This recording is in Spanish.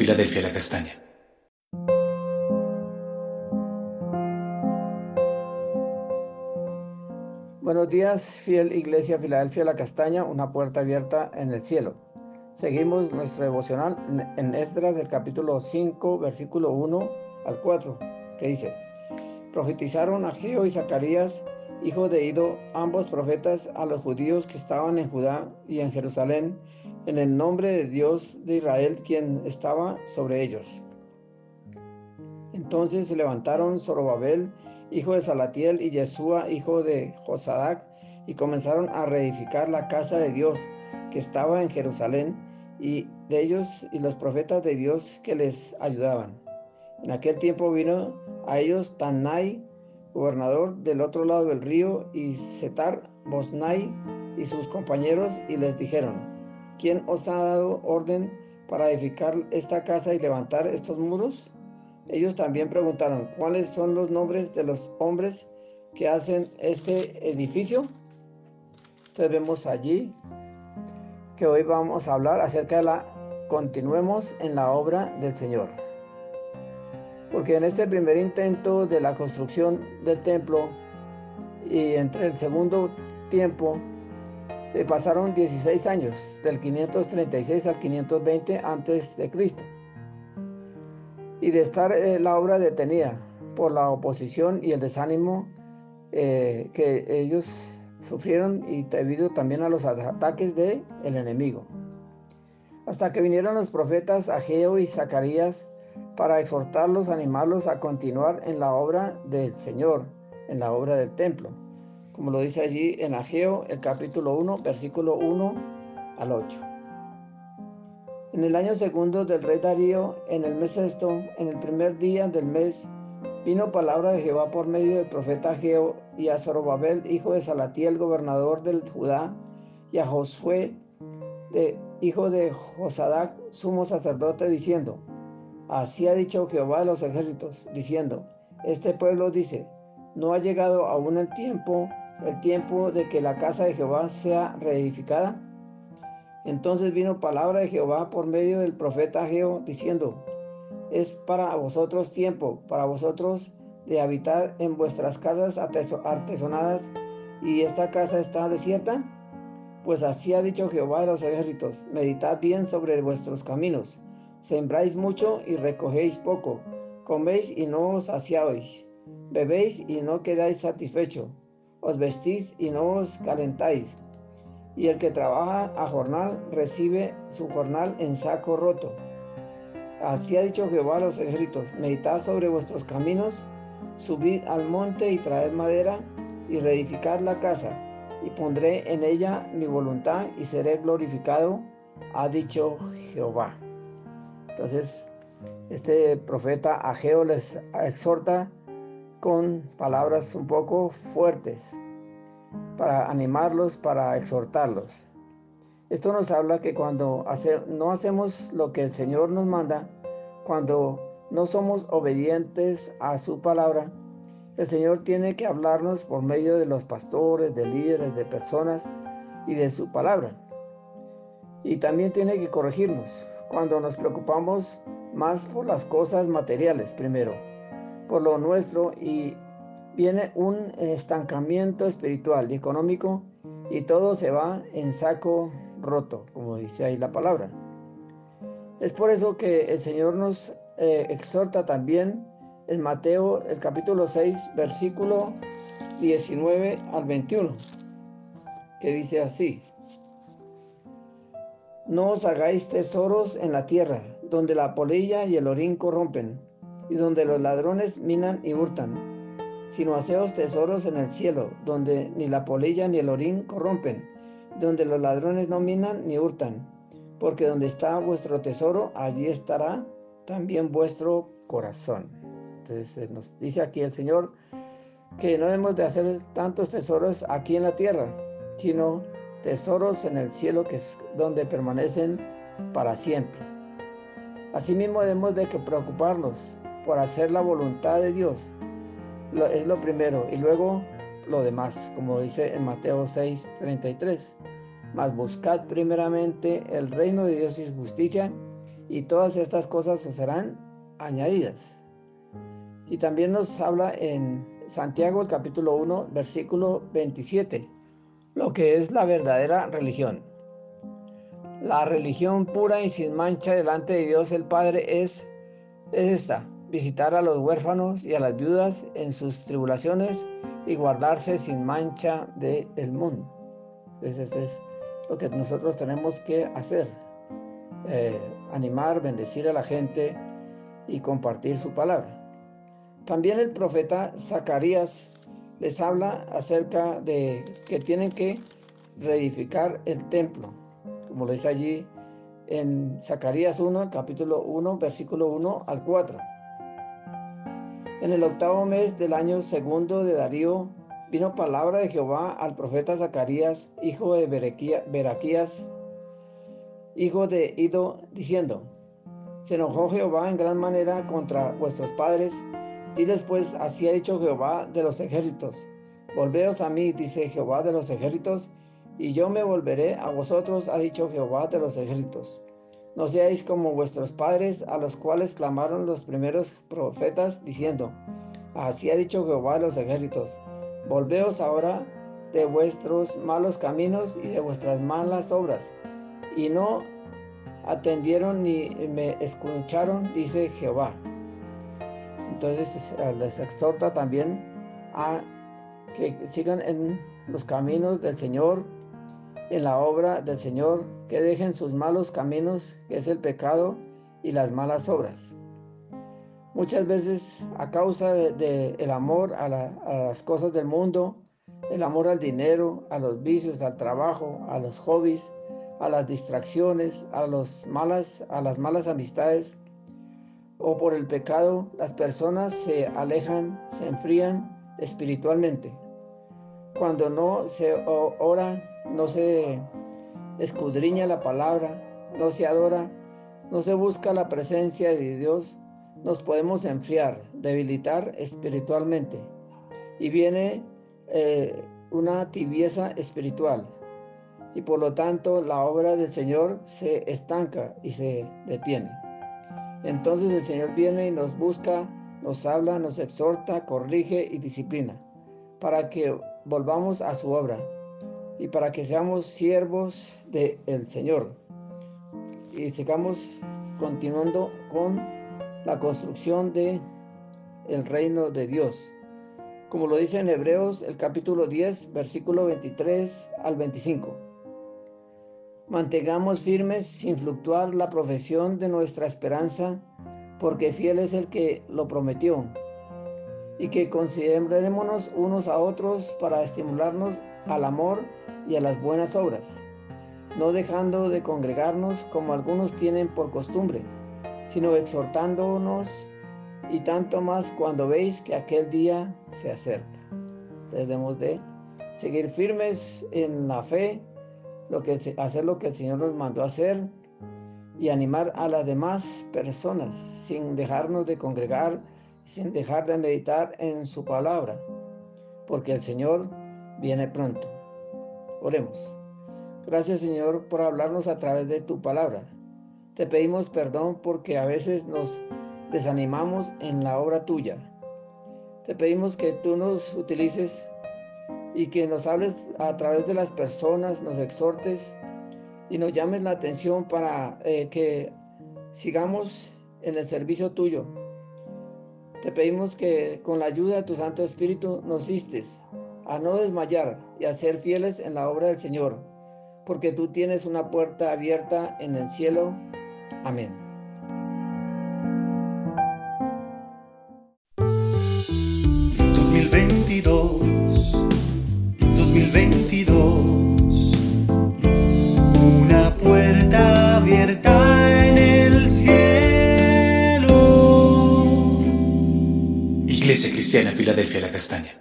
Filadelfia La Castaña. Buenos días, fiel Iglesia Filadelfia La Castaña, una puerta abierta en el cielo. Seguimos nuestro devocional en Esdras del capítulo 5, versículo 1 al 4, que dice, Profetizaron a y Zacarías, hijo de Ido, ambos profetas, a los judíos que estaban en Judá y en Jerusalén, en el nombre de Dios de Israel, quien estaba sobre ellos. Entonces se levantaron Zorobabel, hijo de Salatiel, y Yeshua, hijo de Josadac, y comenzaron a reedificar la casa de Dios que estaba en Jerusalén, y de ellos y los profetas de Dios que les ayudaban. En aquel tiempo vino a ellos Tanai, gobernador del otro lado del río, y Setar Bosnai y sus compañeros, y les dijeron, ¿quién os ha dado orden para edificar esta casa y levantar estos muros? Ellos también preguntaron, ¿cuáles son los nombres de los hombres que hacen este edificio? Entonces vemos allí que hoy vamos a hablar acerca de la continuemos en la obra del Señor. Porque en este primer intento de la construcción del templo y entre el segundo tiempo eh, pasaron 16 años, del 536 al 520 antes de Cristo y de estar eh, la obra detenida por la oposición y el desánimo eh, que ellos sufrieron y debido también a los ataques del el enemigo. Hasta que vinieron los profetas Ageo y Zacarías para exhortarlos, animarlos a continuar en la obra del Señor, en la obra del templo, como lo dice allí en Ageo, el capítulo 1, versículo 1 al 8. En el año segundo del rey Darío, en el mes sexto, en el primer día del mes, vino palabra de Jehová por medio del profeta Geo y a Zorobabel, hijo de Salatiel, gobernador del Judá, y a Josué, de, hijo de Josadac, sumo sacerdote, diciendo, Así ha dicho Jehová de los ejércitos, diciendo, Este pueblo dice, ¿no ha llegado aún el tiempo, el tiempo de que la casa de Jehová sea reedificada? Entonces vino palabra de Jehová por medio del profeta Geo, diciendo, es para vosotros tiempo, para vosotros de habitar en vuestras casas artesonadas, y esta casa está desierta. Pues así ha dicho Jehová de los ejércitos, meditad bien sobre vuestros caminos, sembráis mucho y recogéis poco, coméis y no os saciáis, bebéis y no quedáis satisfecho, os vestís y no os calentáis y el que trabaja a jornal recibe su jornal en saco roto. Así ha dicho Jehová a los ejércitos, meditad sobre vuestros caminos, subid al monte y traed madera y reedificad la casa, y pondré en ella mi voluntad y seré glorificado, ha dicho Jehová. Entonces, este profeta Ageo les exhorta con palabras un poco fuertes, para animarlos, para exhortarlos. Esto nos habla que cuando no hacemos lo que el Señor nos manda, cuando no somos obedientes a su palabra, el Señor tiene que hablarnos por medio de los pastores, de líderes, de personas y de su palabra. Y también tiene que corregirnos cuando nos preocupamos más por las cosas materiales primero, por lo nuestro y viene un estancamiento espiritual y económico y todo se va en saco roto, como dice ahí la palabra. Es por eso que el Señor nos eh, exhorta también en Mateo el capítulo 6, versículo 19 al 21, que dice así, No os hagáis tesoros en la tierra, donde la polilla y el orín corrompen, y donde los ladrones minan y hurtan sino haceos tesoros en el cielo, donde ni la polilla ni el orín corrompen, donde los ladrones no minan ni hurtan, porque donde está vuestro tesoro, allí estará también vuestro corazón. Entonces eh, nos dice aquí el Señor que no debemos de hacer tantos tesoros aquí en la tierra, sino tesoros en el cielo que es donde permanecen para siempre. Asimismo debemos de que preocuparnos por hacer la voluntad de Dios, es lo primero y luego lo demás, como dice en Mateo 6, 33. Mas buscad primeramente el reino de Dios y su justicia, y todas estas cosas os serán añadidas. Y también nos habla en Santiago el capítulo 1, versículo 27, lo que es la verdadera religión. La religión pura y sin mancha delante de Dios el Padre es, es esta, visitar a los huérfanos y a las viudas en sus tribulaciones y guardarse sin mancha del el mundo. Entonces, eso es lo que nosotros tenemos que hacer. Eh, animar, bendecir a la gente y compartir su palabra. También el profeta Zacarías les habla acerca de que tienen que reedificar el templo, como lo dice allí en Zacarías 1, capítulo 1, versículo 1 al 4. En el octavo mes del año segundo de Darío, vino palabra de Jehová al profeta Zacarías, hijo de Beraquías, hijo de Ido, diciendo, Se enojó Jehová en gran manera contra vuestros padres, diles pues, así ha dicho Jehová de los ejércitos, volveos a mí, dice Jehová de los ejércitos, y yo me volveré a vosotros, ha dicho Jehová de los ejércitos. No seáis como vuestros padres, a los cuales clamaron los primeros profetas, diciendo, Así ha dicho Jehová de los ejércitos, volveos ahora de vuestros malos caminos y de vuestras malas obras. Y no atendieron ni me escucharon, dice Jehová. Entonces les exhorta también a que sigan en los caminos del Señor, en la obra del Señor, que dejen sus malos caminos, que es el pecado y las malas obras. Muchas veces a causa del de, amor a, a las cosas del mundo, el amor al dinero, a los vicios, al trabajo, a los hobbies, a las distracciones, a, los malas, a las malas amistades o por el pecado, las personas se alejan, se enfrían espiritualmente. Cuando no se ora, no se escudriña la palabra, no se adora, no se busca la presencia de Dios, nos podemos enfriar, debilitar espiritualmente. Y viene eh, una tibieza espiritual. Y por lo tanto la obra del Señor se estanca y se detiene. Entonces el Señor viene y nos busca, nos habla, nos exhorta, corrige y disciplina para que volvamos a su obra y para que seamos siervos del Señor y sigamos continuando con la construcción de el reino de Dios. Como lo dice en Hebreos el capítulo 10, versículo 23 al 25. Mantengamos firmes sin fluctuar la profesión de nuestra esperanza, porque fiel es el que lo prometió. Y que considerémonos unos a otros para estimularnos al amor y a las buenas obras, no dejando de congregarnos como algunos tienen por costumbre, sino exhortándonos y tanto más cuando veis que aquel día se acerca. Debemos de seguir firmes en la fe, lo que, hacer lo que el Señor nos mandó hacer y animar a las demás personas sin dejarnos de congregar, sin dejar de meditar en su palabra, porque el Señor viene pronto. Oremos. Gracias Señor por hablarnos a través de tu palabra. Te pedimos perdón porque a veces nos desanimamos en la obra tuya. Te pedimos que tú nos utilices y que nos hables a través de las personas, nos exhortes y nos llames la atención para eh, que sigamos en el servicio tuyo. Te pedimos que con la ayuda de tu Santo Espíritu nos istes a no desmayar y a ser fieles en la obra del Señor, porque tú tienes una puerta abierta en el cielo. Amén. Filadelfia La Castaña